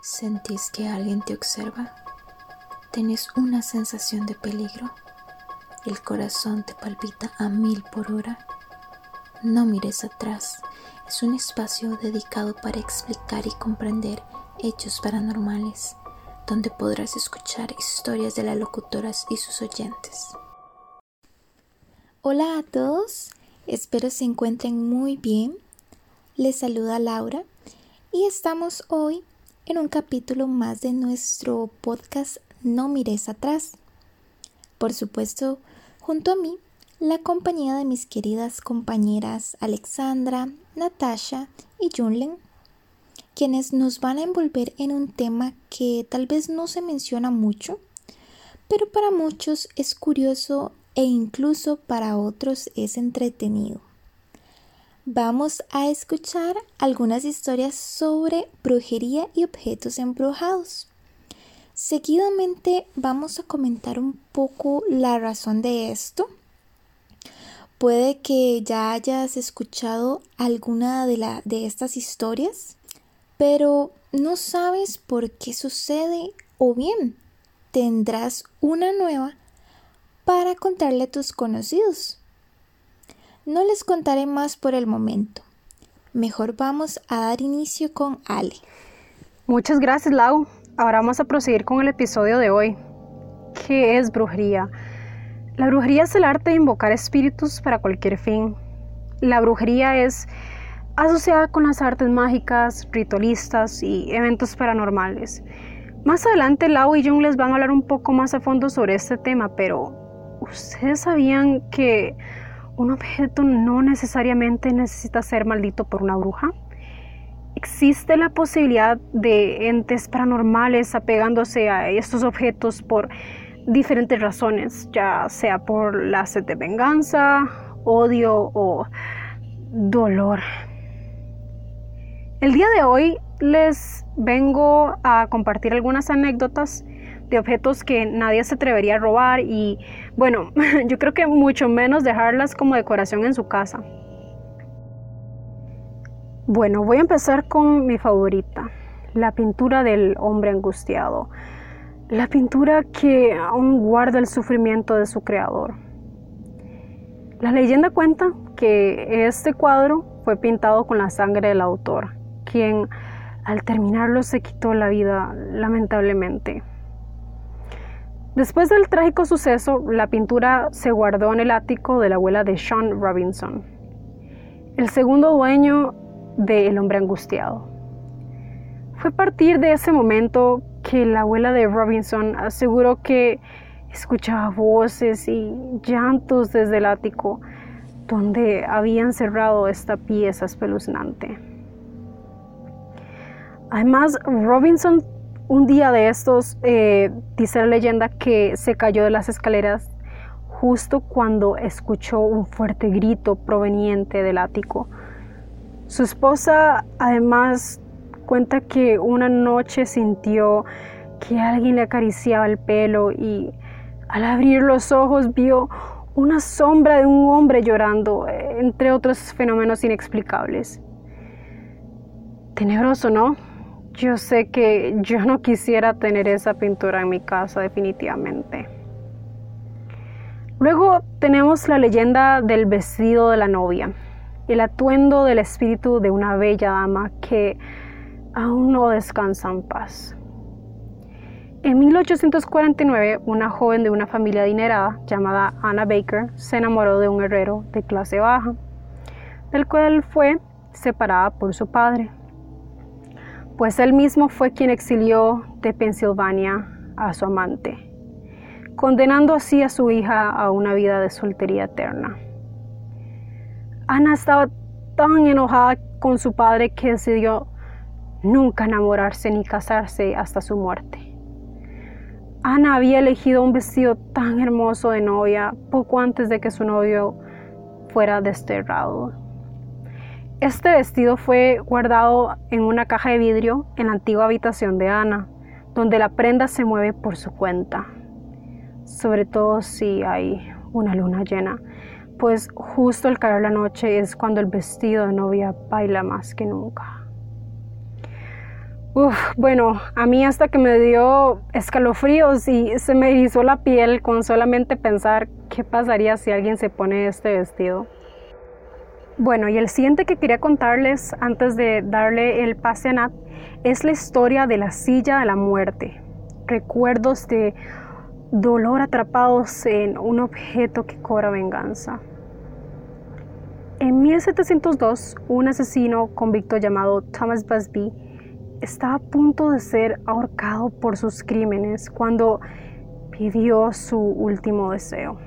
¿Sentís que alguien te observa? ¿Tenés una sensación de peligro? ¿El corazón te palpita a mil por hora? No mires atrás. Es un espacio dedicado para explicar y comprender hechos paranormales, donde podrás escuchar historias de las locutoras y sus oyentes. Hola a todos, espero se encuentren muy bien. Les saluda Laura y estamos hoy en un capítulo más de nuestro podcast No mires atrás. Por supuesto, junto a mí, la compañía de mis queridas compañeras Alexandra, Natasha y Junlen, quienes nos van a envolver en un tema que tal vez no se menciona mucho, pero para muchos es curioso e incluso para otros es entretenido vamos a escuchar algunas historias sobre brujería y objetos embrujados. Seguidamente vamos a comentar un poco la razón de esto. Puede que ya hayas escuchado alguna de, de estas historias, pero no sabes por qué sucede o bien tendrás una nueva para contarle a tus conocidos. No les contaré más por el momento. Mejor vamos a dar inicio con Ale. Muchas gracias, Lau. Ahora vamos a proseguir con el episodio de hoy. ¿Qué es brujería? La brujería es el arte de invocar espíritus para cualquier fin. La brujería es asociada con las artes mágicas, ritualistas y eventos paranormales. Más adelante Lau y Jung les van a hablar un poco más a fondo sobre este tema, pero ¿ustedes sabían que un objeto no necesariamente necesita ser maldito por una bruja. Existe la posibilidad de entes paranormales apegándose a estos objetos por diferentes razones, ya sea por la sed de venganza, odio o dolor. El día de hoy les vengo a compartir algunas anécdotas de objetos que nadie se atrevería a robar y bueno, yo creo que mucho menos dejarlas como decoración en su casa. Bueno, voy a empezar con mi favorita, la pintura del hombre angustiado, la pintura que aún guarda el sufrimiento de su creador. La leyenda cuenta que este cuadro fue pintado con la sangre del autor, quien al terminarlo se quitó la vida lamentablemente. Después del trágico suceso, la pintura se guardó en el ático de la abuela de Sean Robinson, el segundo dueño de El hombre angustiado. Fue a partir de ese momento que la abuela de Robinson aseguró que escuchaba voces y llantos desde el ático donde habían cerrado esta pieza espeluznante. Además, Robinson un día de estos, eh, dice la leyenda que se cayó de las escaleras justo cuando escuchó un fuerte grito proveniente del ático. Su esposa además cuenta que una noche sintió que alguien le acariciaba el pelo y al abrir los ojos vio una sombra de un hombre llorando, entre otros fenómenos inexplicables. Tenebroso, ¿no? Yo sé que yo no quisiera tener esa pintura en mi casa definitivamente. Luego tenemos la leyenda del vestido de la novia, el atuendo del espíritu de una bella dama que aún no descansa en paz. En 1849, una joven de una familia adinerada llamada Anna Baker se enamoró de un herrero de clase baja, del cual fue separada por su padre pues él mismo fue quien exilió de Pensilvania a su amante, condenando así a su hija a una vida de soltería eterna. Ana estaba tan enojada con su padre que decidió nunca enamorarse ni casarse hasta su muerte. Ana había elegido un vestido tan hermoso de novia poco antes de que su novio fuera desterrado. Este vestido fue guardado en una caja de vidrio en la antigua habitación de Ana, donde la prenda se mueve por su cuenta, sobre todo si hay una luna llena, pues justo al caer la noche es cuando el vestido de novia baila más que nunca. Uf, bueno, a mí hasta que me dio escalofríos y se me erizó la piel con solamente pensar qué pasaría si alguien se pone este vestido. Bueno, y el siguiente que quería contarles antes de darle el pase a Nat es la historia de la silla de la muerte. Recuerdos de dolor atrapados en un objeto que cobra venganza. En 1702, un asesino convicto llamado Thomas Busby estaba a punto de ser ahorcado por sus crímenes cuando pidió su último deseo,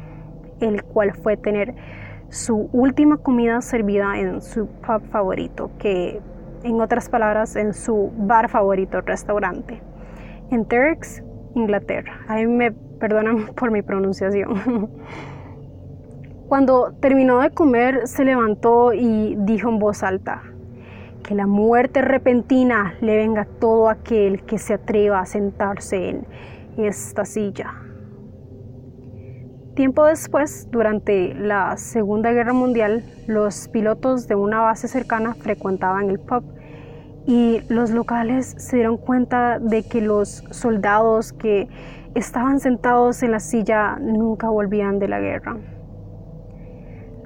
el cual fue tener su última comida servida en su pub favorito, que en otras palabras, en su bar favorito, restaurante, en Turks, Inglaterra. Ahí me perdonan por mi pronunciación. Cuando terminó de comer, se levantó y dijo en voz alta, que la muerte repentina le venga a todo aquel que se atreva a sentarse en esta silla. Tiempo después, durante la Segunda Guerra Mundial, los pilotos de una base cercana frecuentaban el pub y los locales se dieron cuenta de que los soldados que estaban sentados en la silla nunca volvían de la guerra.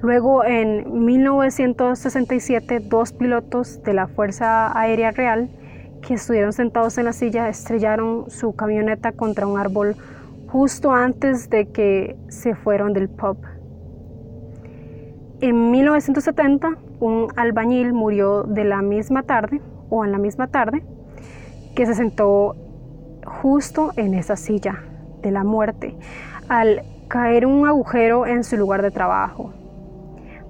Luego, en 1967, dos pilotos de la Fuerza Aérea Real que estuvieron sentados en la silla estrellaron su camioneta contra un árbol justo antes de que se fueron del pub. En 1970, un albañil murió de la misma tarde, o en la misma tarde, que se sentó justo en esa silla de la muerte, al caer un agujero en su lugar de trabajo,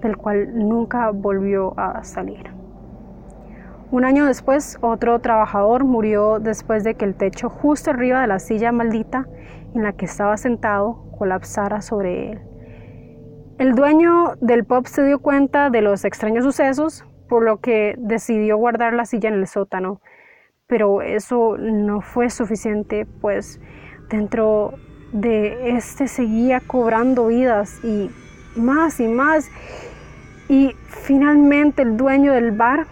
del cual nunca volvió a salir. Un año después, otro trabajador murió después de que el techo justo arriba de la silla maldita en la que estaba sentado colapsara sobre él. El dueño del pub se dio cuenta de los extraños sucesos, por lo que decidió guardar la silla en el sótano. Pero eso no fue suficiente, pues dentro de este seguía cobrando vidas y más y más. Y finalmente el dueño del bar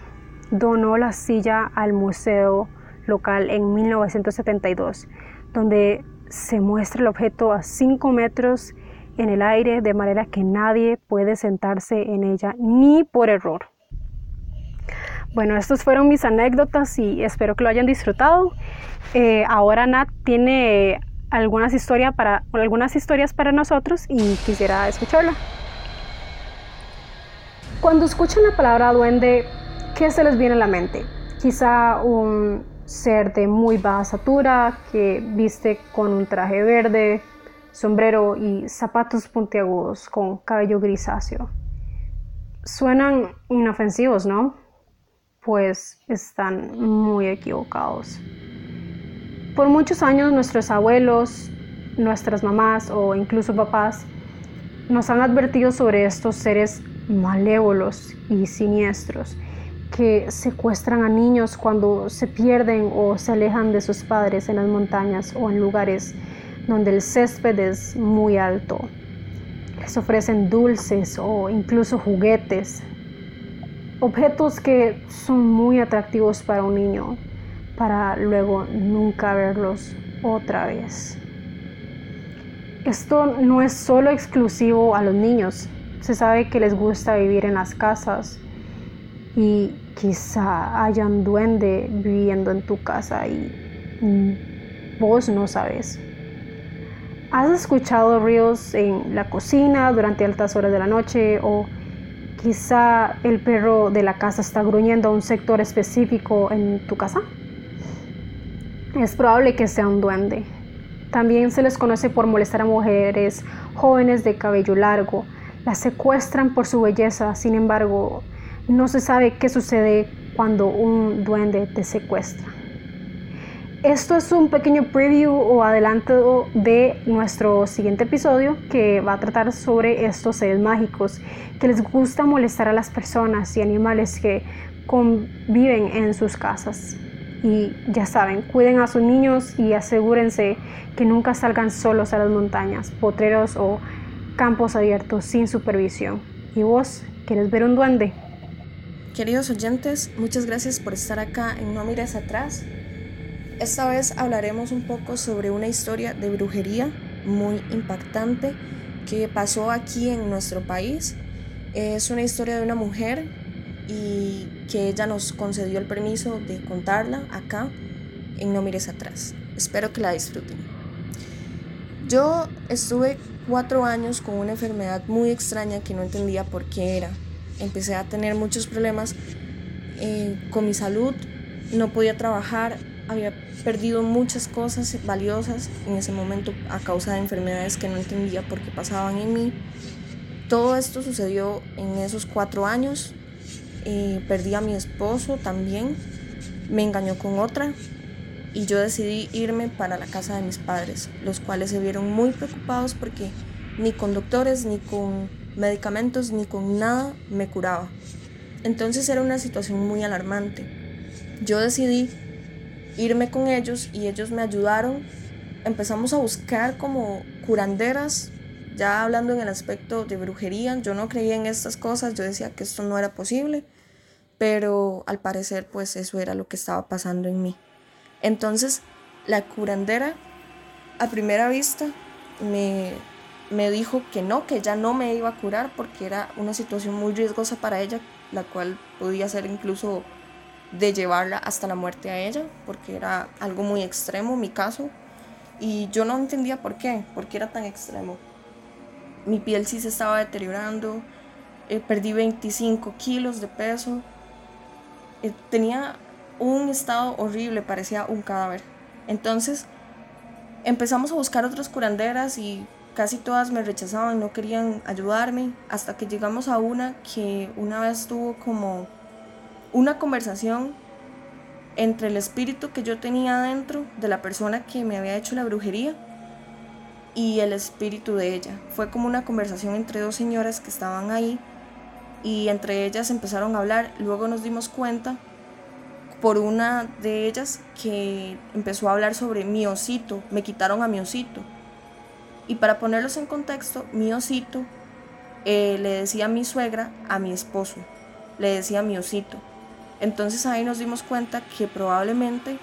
donó la silla al museo local en 1972, donde se muestra el objeto a 5 metros en el aire de manera que nadie puede sentarse en ella ni por error. Bueno, estas fueron mis anécdotas y espero que lo hayan disfrutado. Eh, ahora Nat tiene algunas, para, algunas historias para nosotros y quisiera escucharla. Cuando escuchan la palabra duende, ¿qué se les viene a la mente? Quizá un ser de muy baja estatura, que viste con un traje verde, sombrero y zapatos puntiagudos con cabello grisáceo. Suenan inofensivos, ¿no? Pues están muy equivocados. Por muchos años nuestros abuelos, nuestras mamás o incluso papás nos han advertido sobre estos seres malévolos y siniestros que secuestran a niños cuando se pierden o se alejan de sus padres en las montañas o en lugares donde el césped es muy alto. Les ofrecen dulces o incluso juguetes, objetos que son muy atractivos para un niño, para luego nunca verlos otra vez. Esto no es solo exclusivo a los niños. Se sabe que les gusta vivir en las casas y quizá haya un duende viviendo en tu casa y vos no sabes. ¿Has escuchado ríos en la cocina durante altas horas de la noche o quizá el perro de la casa está gruñendo a un sector específico en tu casa? Es probable que sea un duende. También se les conoce por molestar a mujeres jóvenes de cabello largo. Las secuestran por su belleza, sin embargo, no se sabe qué sucede cuando un duende te secuestra. Esto es un pequeño preview o adelanto de nuestro siguiente episodio que va a tratar sobre estos seres mágicos que les gusta molestar a las personas y animales que conviven en sus casas. Y ya saben, cuiden a sus niños y asegúrense que nunca salgan solos a las montañas, potreros o campos abiertos sin supervisión. ¿Y vos quieres ver un duende? Queridos oyentes, muchas gracias por estar acá en No Mires Atrás. Esta vez hablaremos un poco sobre una historia de brujería muy impactante que pasó aquí en nuestro país. Es una historia de una mujer y que ella nos concedió el permiso de contarla acá en No Mires Atrás. Espero que la disfruten. Yo estuve cuatro años con una enfermedad muy extraña que no entendía por qué era. Empecé a tener muchos problemas eh, con mi salud, no podía trabajar, había perdido muchas cosas valiosas en ese momento a causa de enfermedades que no entendía por qué pasaban en mí. Todo esto sucedió en esos cuatro años. Eh, perdí a mi esposo también, me engañó con otra y yo decidí irme para la casa de mis padres, los cuales se vieron muy preocupados porque ni con doctores, ni con medicamentos, ni con nada me curaba. Entonces era una situación muy alarmante. Yo decidí irme con ellos y ellos me ayudaron. Empezamos a buscar como curanderas, ya hablando en el aspecto de brujería. Yo no creía en estas cosas, yo decía que esto no era posible, pero al parecer pues eso era lo que estaba pasando en mí. Entonces la curandera a primera vista me, me dijo que no, que ella no me iba a curar porque era una situación muy riesgosa para ella, la cual podía ser incluso de llevarla hasta la muerte a ella, porque era algo muy extremo mi caso. Y yo no entendía por qué, por qué era tan extremo. Mi piel sí se estaba deteriorando, eh, perdí 25 kilos de peso, eh, tenía un estado horrible, parecía un cadáver. Entonces empezamos a buscar otras curanderas y casi todas me rechazaban, no querían ayudarme, hasta que llegamos a una que una vez tuvo como una conversación entre el espíritu que yo tenía dentro de la persona que me había hecho la brujería y el espíritu de ella. Fue como una conversación entre dos señoras que estaban ahí y entre ellas empezaron a hablar. Luego nos dimos cuenta por una de ellas que empezó a hablar sobre mi osito, me quitaron a mi osito. Y para ponerlos en contexto, mi osito eh, le decía mi suegra a mi esposo, le decía mi osito. Entonces ahí nos dimos cuenta que probablemente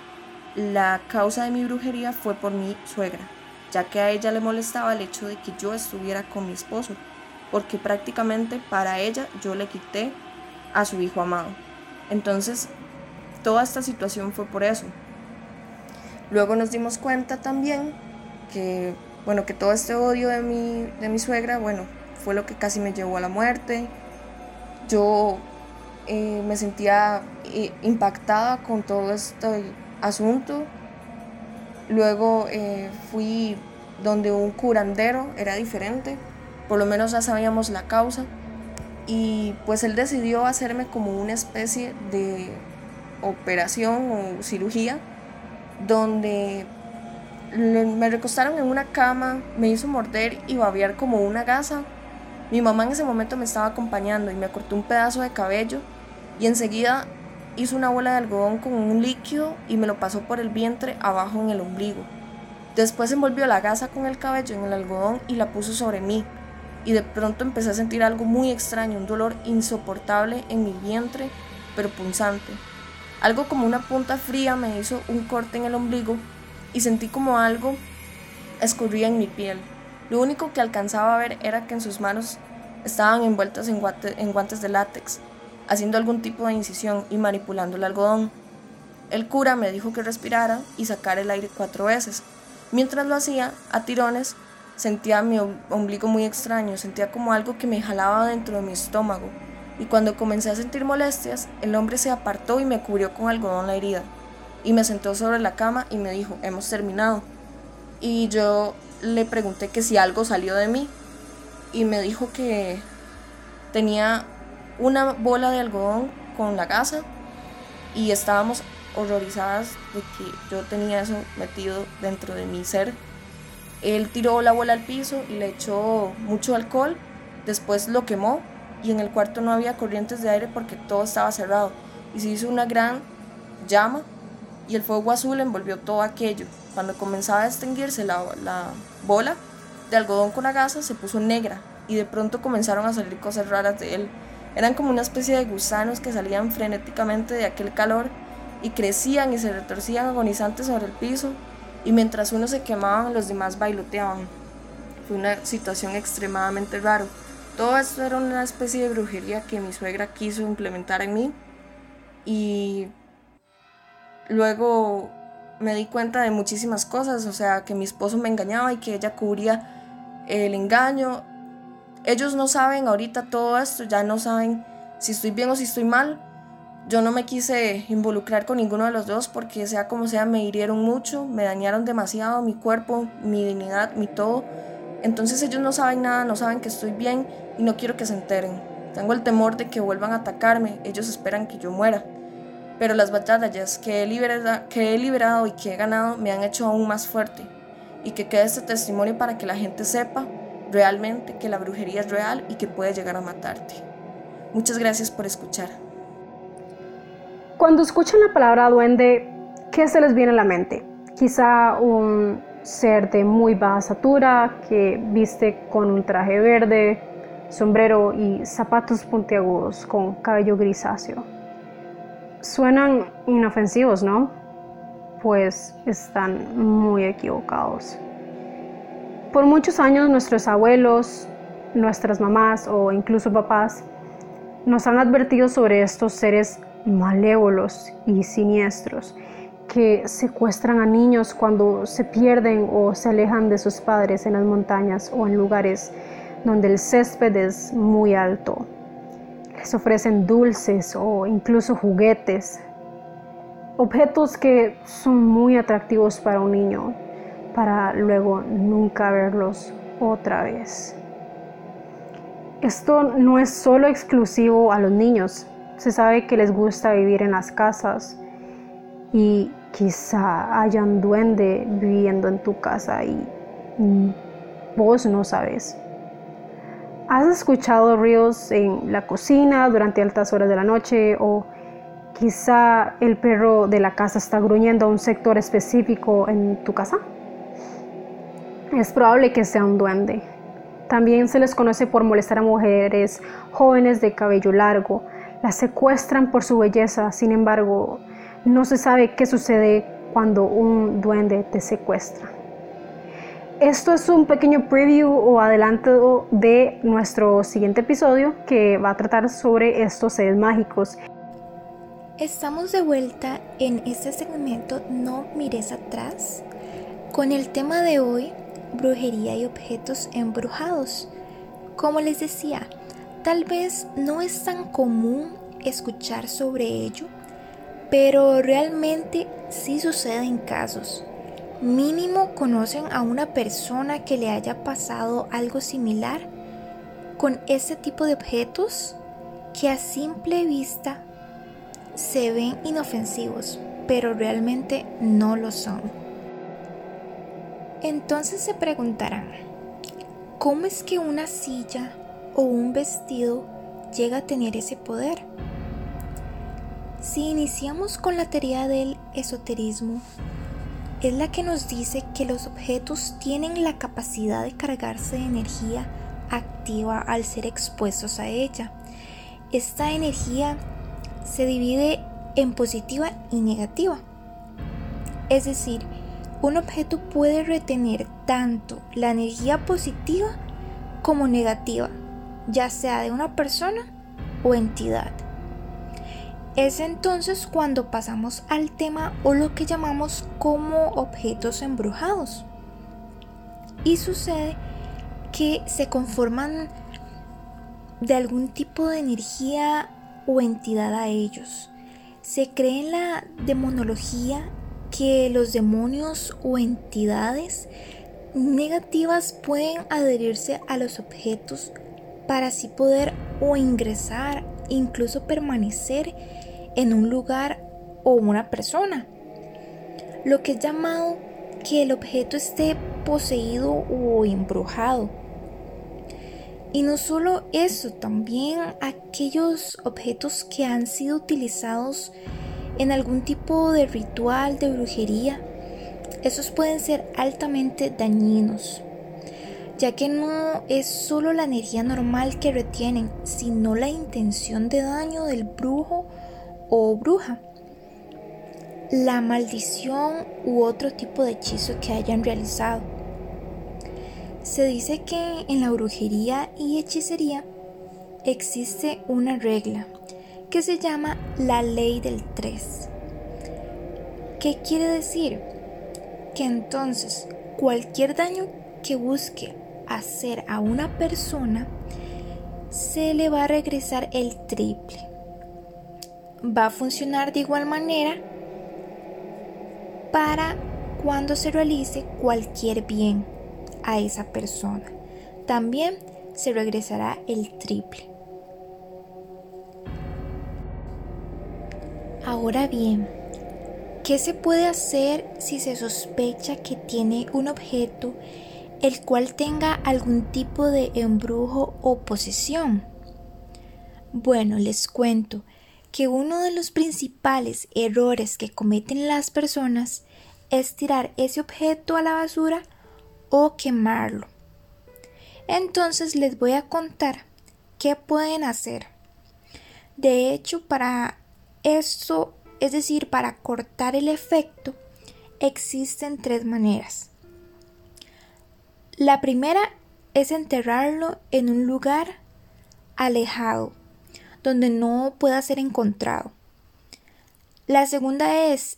la causa de mi brujería fue por mi suegra, ya que a ella le molestaba el hecho de que yo estuviera con mi esposo, porque prácticamente para ella yo le quité a su hijo amado. Entonces, toda esta situación fue por eso. Luego nos dimos cuenta también que, bueno, que todo este odio de mi, de mi suegra, bueno, fue lo que casi me llevó a la muerte. Yo eh, me sentía eh, impactada con todo este asunto. Luego eh, fui donde un curandero, era diferente, por lo menos ya sabíamos la causa. Y pues él decidió hacerme como una especie de operación o cirugía donde me recostaron en una cama, me hizo morder y babear como una gasa. Mi mamá en ese momento me estaba acompañando y me cortó un pedazo de cabello y enseguida hizo una bola de algodón con un líquido y me lo pasó por el vientre abajo en el ombligo. Después envolvió la gasa con el cabello en el algodón y la puso sobre mí. Y de pronto empecé a sentir algo muy extraño, un dolor insoportable en mi vientre, pero punzante. Algo como una punta fría me hizo un corte en el ombligo y sentí como algo escurría en mi piel. Lo único que alcanzaba a ver era que en sus manos estaban envueltas en, guantes de látex haciendo algún tipo de incisión y manipulando el algodón. El cura me dijo que respirara y sacara el aire cuatro veces. Mientras lo hacía, a tirones, sentía mi ombligo muy extraño, sentía como algo que me jalaba dentro de mi estómago. Y cuando comencé a sentir molestias, el hombre se apartó y me cubrió con algodón la herida. Y me sentó sobre la cama y me dijo, hemos terminado. Y yo le pregunté que si algo salió de mí. Y me dijo que tenía una bola de algodón con la gasa y estábamos horrorizadas de que yo tenía eso metido dentro de mi ser. Él tiró la bola al piso y le echó mucho alcohol, después lo quemó y en el cuarto no había corrientes de aire porque todo estaba cerrado y se hizo una gran llama y el fuego azul envolvió todo aquello. Cuando comenzaba a extinguirse la, la bola de algodón con gasa se puso negra y de pronto comenzaron a salir cosas raras de él. Eran como una especie de gusanos que salían frenéticamente de aquel calor y crecían y se retorcían agonizantes sobre el piso y mientras unos se quemaban los demás bailoteaban. Fue una situación extremadamente rara. Todo esto era una especie de brujería que mi suegra quiso implementar en mí y luego me di cuenta de muchísimas cosas, o sea, que mi esposo me engañaba y que ella cubría el engaño. Ellos no saben ahorita todo esto, ya no saben si estoy bien o si estoy mal. Yo no me quise involucrar con ninguno de los dos porque sea como sea me hirieron mucho, me dañaron demasiado mi cuerpo, mi dignidad, mi todo. Entonces ellos no saben nada, no saben que estoy bien y no quiero que se enteren. Tengo el temor de que vuelvan a atacarme, ellos esperan que yo muera. Pero las batallas que he, liberado, que he liberado y que he ganado me han hecho aún más fuerte. Y que quede este testimonio para que la gente sepa realmente que la brujería es real y que puede llegar a matarte. Muchas gracias por escuchar. Cuando escuchan la palabra duende, ¿qué se les viene a la mente? Quizá un ser de muy baja estatura que viste con un traje verde, sombrero y zapatos puntiagudos con cabello grisáceo. Suenan inofensivos, ¿no? Pues están muy equivocados. Por muchos años nuestros abuelos, nuestras mamás o incluso papás nos han advertido sobre estos seres malévolos y siniestros que secuestran a niños cuando se pierden o se alejan de sus padres en las montañas o en lugares donde el césped es muy alto. Les ofrecen dulces o incluso juguetes, objetos que son muy atractivos para un niño, para luego nunca verlos otra vez. Esto no es solo exclusivo a los niños. Se sabe que les gusta vivir en las casas y quizá haya un duende viviendo en tu casa y vos no sabes. ¿Has escuchado ríos en la cocina durante altas horas de la noche o quizá el perro de la casa está gruñendo a un sector específico en tu casa? Es probable que sea un duende. También se les conoce por molestar a mujeres jóvenes de cabello largo. Las secuestran por su belleza, sin embargo, no se sabe qué sucede cuando un duende te secuestra. Esto es un pequeño preview o adelanto de nuestro siguiente episodio que va a tratar sobre estos seres mágicos. Estamos de vuelta en este segmento No mires atrás con el tema de hoy brujería y objetos embrujados. Como les decía, tal vez no es tan común escuchar sobre ello, pero realmente sí sucede en casos. Mínimo conocen a una persona que le haya pasado algo similar con este tipo de objetos que a simple vista se ven inofensivos, pero realmente no lo son. Entonces se preguntarán, ¿cómo es que una silla o un vestido llega a tener ese poder? Si iniciamos con la teoría del esoterismo, es la que nos dice que los objetos tienen la capacidad de cargarse de energía activa al ser expuestos a ella. Esta energía se divide en positiva y negativa. Es decir, un objeto puede retener tanto la energía positiva como negativa, ya sea de una persona o entidad. Es entonces cuando pasamos al tema o lo que llamamos como objetos embrujados. Y sucede que se conforman de algún tipo de energía o entidad a ellos. Se cree en la demonología que los demonios o entidades negativas pueden adherirse a los objetos para así poder o ingresar, incluso permanecer en un lugar o una persona. Lo que es llamado que el objeto esté poseído o embrujado. Y no solo eso, también aquellos objetos que han sido utilizados en algún tipo de ritual de brujería, esos pueden ser altamente dañinos, ya que no es solo la energía normal que retienen, sino la intención de daño del brujo o bruja. la maldición u otro tipo de hechizo que hayan realizado. Se dice que en la brujería y hechicería existe una regla que se llama la ley del 3. ¿Qué quiere decir? Que entonces cualquier daño que busque hacer a una persona se le va a regresar el triple. Va a funcionar de igual manera para cuando se realice cualquier bien a esa persona. También se regresará el triple. Ahora bien, ¿qué se puede hacer si se sospecha que tiene un objeto el cual tenga algún tipo de embrujo o posesión? Bueno, les cuento que uno de los principales errores que cometen las personas es tirar ese objeto a la basura o quemarlo. Entonces les voy a contar qué pueden hacer. De hecho, para esto, es decir, para cortar el efecto, existen tres maneras. La primera es enterrarlo en un lugar alejado donde no pueda ser encontrado. La segunda es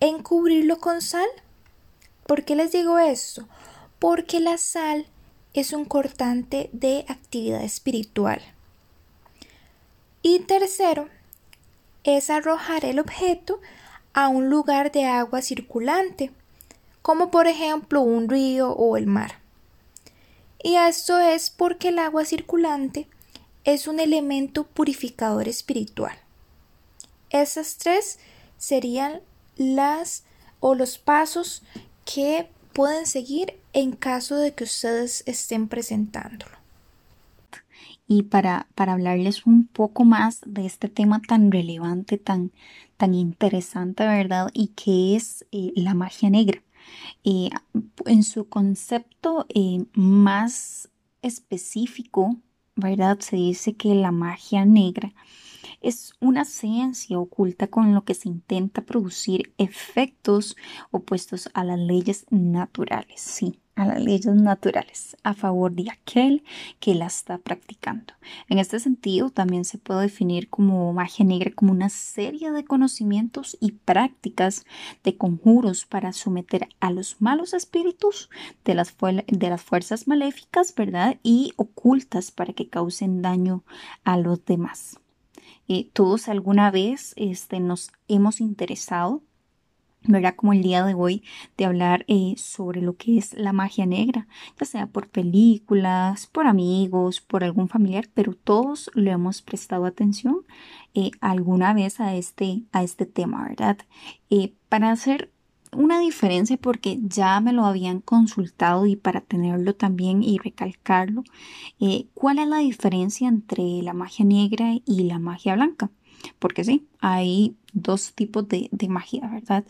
encubrirlo con sal. ¿Por qué les digo esto? Porque la sal es un cortante de actividad espiritual. Y tercero, es arrojar el objeto a un lugar de agua circulante, como por ejemplo un río o el mar. Y esto es porque el agua circulante es un elemento purificador espiritual. Esas tres serían las o los pasos que pueden seguir en caso de que ustedes estén presentándolo. Y para, para hablarles un poco más de este tema tan relevante, tan, tan interesante, ¿verdad? Y que es eh, la magia negra. Eh, en su concepto eh, más específico, ¿verdad? Se dice que la magia negra es una ciencia oculta con lo que se intenta producir efectos opuestos a las leyes naturales, sí, a las leyes naturales, a favor de aquel que la está practicando. En este sentido, también se puede definir como magia negra como una serie de conocimientos y prácticas de conjuros para someter a los malos espíritus de las, de las fuerzas maléficas, ¿verdad? Y ocultas para que causen daño a los demás. Eh, todos alguna vez este, nos hemos interesado ¿verdad? Como el día de hoy de hablar eh, sobre lo que es la magia negra, ya sea por películas, por amigos, por algún familiar, pero todos le hemos prestado atención eh, alguna vez a este, a este tema, ¿verdad? para hacer una diferencia porque ya me lo habían consultado y para tenerlo también y recalcarlo, eh, ¿cuál es la diferencia entre la magia negra y la magia blanca? Porque sí, hay dos tipos de, magia, ¿verdad?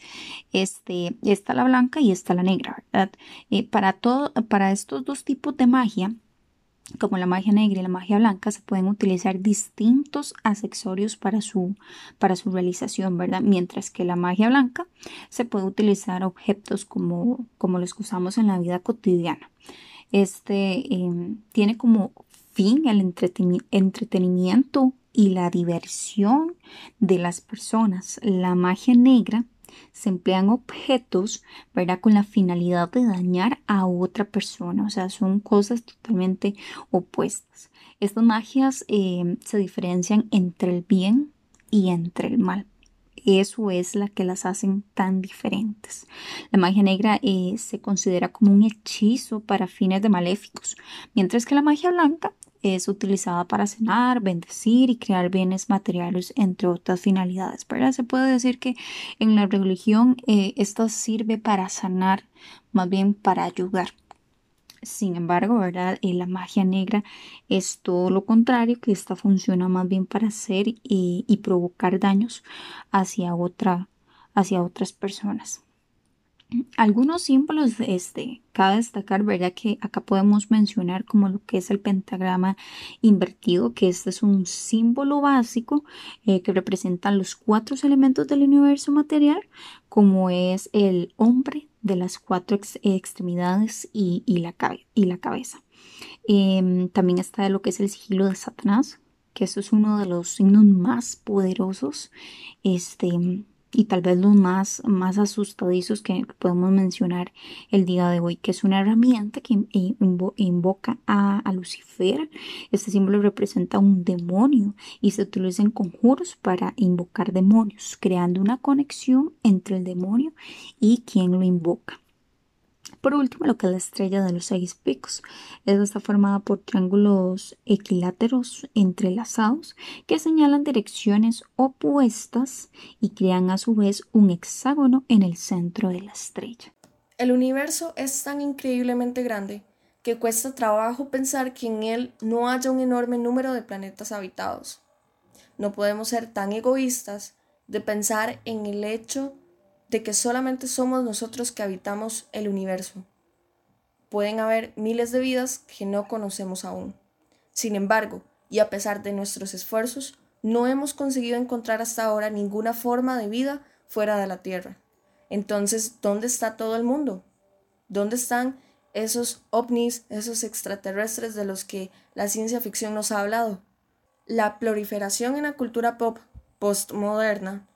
Este, está la blanca y está la negra, ¿verdad? Eh, para, todo, para estos dos tipos de magia, como la magia negra y la magia blanca, se pueden utilizar distintos accesorios para su, para su realización, ¿verdad? Mientras que la magia blanca se puede utilizar objetos como, como los que usamos en la vida cotidiana. Este em, tiene como fin el entretenimiento y la diversión de las personas. La magia negra se emplean objetos, ¿verdad? Con la finalidad de dañar a otra persona. O sea, son cosas totalmente opuestas. Estas magias eh, se diferencian entre el bien y entre el mal. Eso es la que las hacen tan diferentes. La magia negra eh, se considera como un hechizo para fines de maléficos, mientras que la magia blanca es utilizada para cenar, bendecir y crear bienes materiales, entre otras finalidades. ¿verdad? Se puede decir que en la religión eh, esto sirve para sanar, más bien para ayudar. Sin embargo, ¿verdad? Eh, la magia negra es todo lo contrario, que esta funciona más bien para hacer y, y provocar daños hacia, otra, hacia otras personas. Algunos símbolos, este, cabe destacar, ¿verdad? Que acá podemos mencionar como lo que es el pentagrama invertido, que este es un símbolo básico eh, que representa los cuatro elementos del universo material, como es el hombre de las cuatro extremidades y, la y, la cabeza. Em, también está lo que es el sigilo de Satanás, que eso es uno de los signos más poderosos este, y tal vez los más, más asustadizos que podemos mencionar el día de hoy, que es una herramienta que invoca a, Lucifer. Este símbolo representa un demonio y se utiliza en conjuros para invocar demonios, creando una conexión entre el demonio y quien lo invoca. Por último, lo que es la estrella de los seis picos. Esta está formada por triángulos equiláteros entrelazados que señalan direcciones opuestas y crean a su vez un hexágono en el centro de la estrella. El universo es tan increíblemente grande que cuesta trabajo pensar que en él no haya un enorme número de planetas habitados. No podemos ser tan egoístas de pensar en el hecho de que solamente somos nosotros que habitamos el universo. Pueden haber miles de vidas que no conocemos aún. Sin embargo, y a pesar de nuestros esfuerzos, no hemos conseguido encontrar hasta ahora ninguna forma de vida fuera de la Tierra. Entonces, ¿dónde está todo el mundo? ¿Dónde están esos ovnis, esos extraterrestres de los que la ciencia ficción nos ha hablado? La proliferación en la cultura pop postmoderna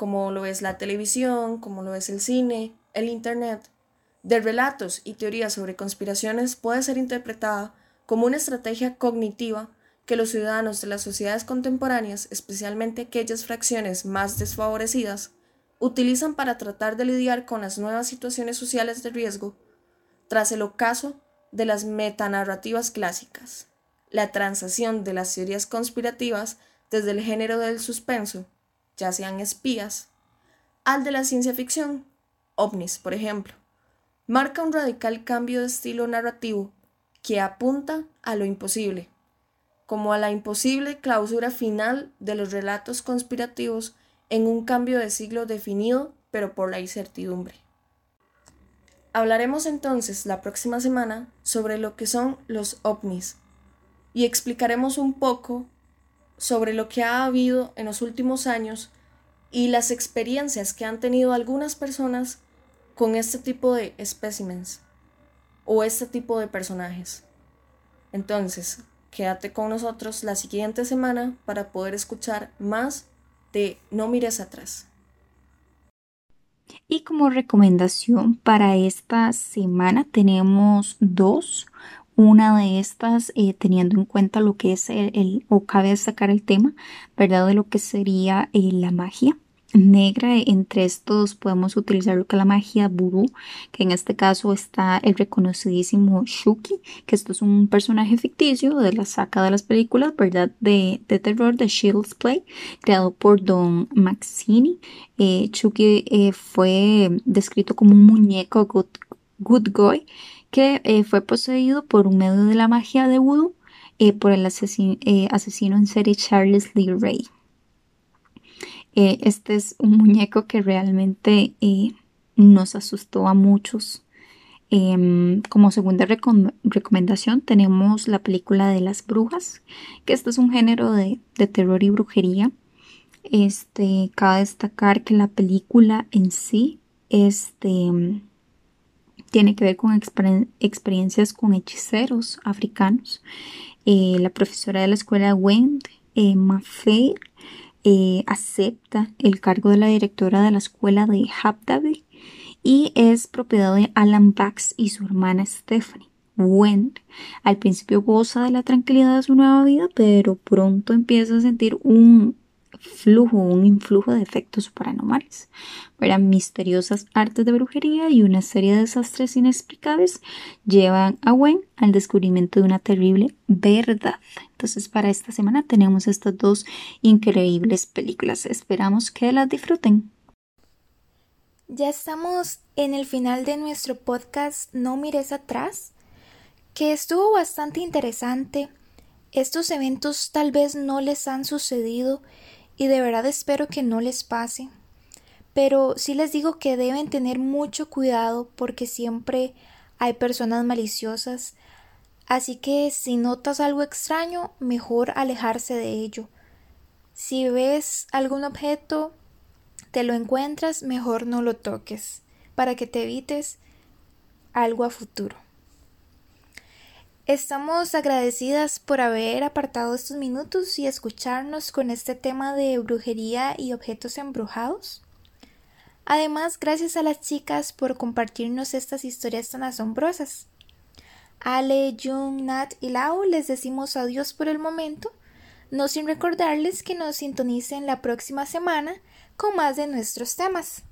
como lo es la televisión, como lo es el cine, el Internet, de relatos y teorías sobre conspiraciones puede ser interpretada como una estrategia cognitiva que los ciudadanos de las sociedades contemporáneas, especialmente aquellas fracciones más desfavorecidas, utilizan para tratar de lidiar con las nuevas situaciones sociales de riesgo tras el ocaso de las metanarrativas clásicas, la transación de las teorías conspirativas desde el género del suspenso ya sean espías, al de la ciencia ficción, ovnis, por ejemplo, marca un radical cambio de estilo narrativo que apunta a lo imposible, como a la imposible clausura final de los relatos conspirativos en un cambio de siglo definido pero por la incertidumbre. Hablaremos entonces la próxima semana sobre lo que son los ovnis y explicaremos un poco sobre lo que ha habido en los últimos años y las experiencias que han tenido algunas personas con este tipo de espécimens o este tipo de personajes. Entonces, quédate con nosotros la siguiente semana para poder escuchar más de No mires atrás. Y como recomendación para esta semana tenemos dos una de estas, eh, teniendo en cuenta lo que es el, o cabe destacar el tema, ¿verdad? De lo que sería eh, la magia negra. Entre estos podemos utilizar lo que es la magia vudú, que en este caso está el reconocidísimo Shuki, que esto es un personaje ficticio de la saca de las películas, ¿verdad? De, de terror de Shields Play, creado por Don Maxini. Eh, Shuki fue descrito como un muñeco good, good guy que eh, fue poseído por un medio de la magia de voodoo eh, por el eh, asesino, en serie Charles Lee Ray. este es un muñeco que realmente nos asustó a muchos. Em, como segunda recomendación tenemos la película de las brujas, que este es un género de, de terror y brujería. Este, cabe destacar que la película en sí este, tiene que ver con experiencias con hechiceros africanos. Eh, la profesora de la escuela Wendy eh, eh, acepta el cargo de la directora de la escuela de Habdaby y es propiedad de Alan Bax y su hermana Stephanie. Wendy al principio goza de la tranquilidad de su nueva vida, pero pronto empieza a sentir un flujo, un influjo de efectos paranormales. Eran misteriosas artes de brujería y una serie de desastres inexplicables llevan a Gwen al descubrimiento de una terrible verdad. Entonces para esta semana tenemos estas dos increíbles películas. Esperamos que las disfruten. Ya estamos en el final de nuestro podcast No mires atrás, que estuvo bastante interesante. Estos eventos tal vez no les han sucedido y de verdad espero que no les pase. pero sí les digo que deben tener mucho cuidado porque siempre hay personas maliciosas, así que si notas algo extraño, mejor alejarse de ello. Si ves algún objeto, te lo encuentras, mejor no lo toques, para que te evites algo a futuro. Estamos agradecidas por haber apartado estos minutos y escucharnos con este tema de brujería y objetos embrujados. Además, gracias a las chicas por compartirnos estas historias tan asombrosas. Ale, Jung, Nat y Lau les decimos adiós por el momento, no sin recordarles que nos sintonicen la próxima semana con más de nuestros temas.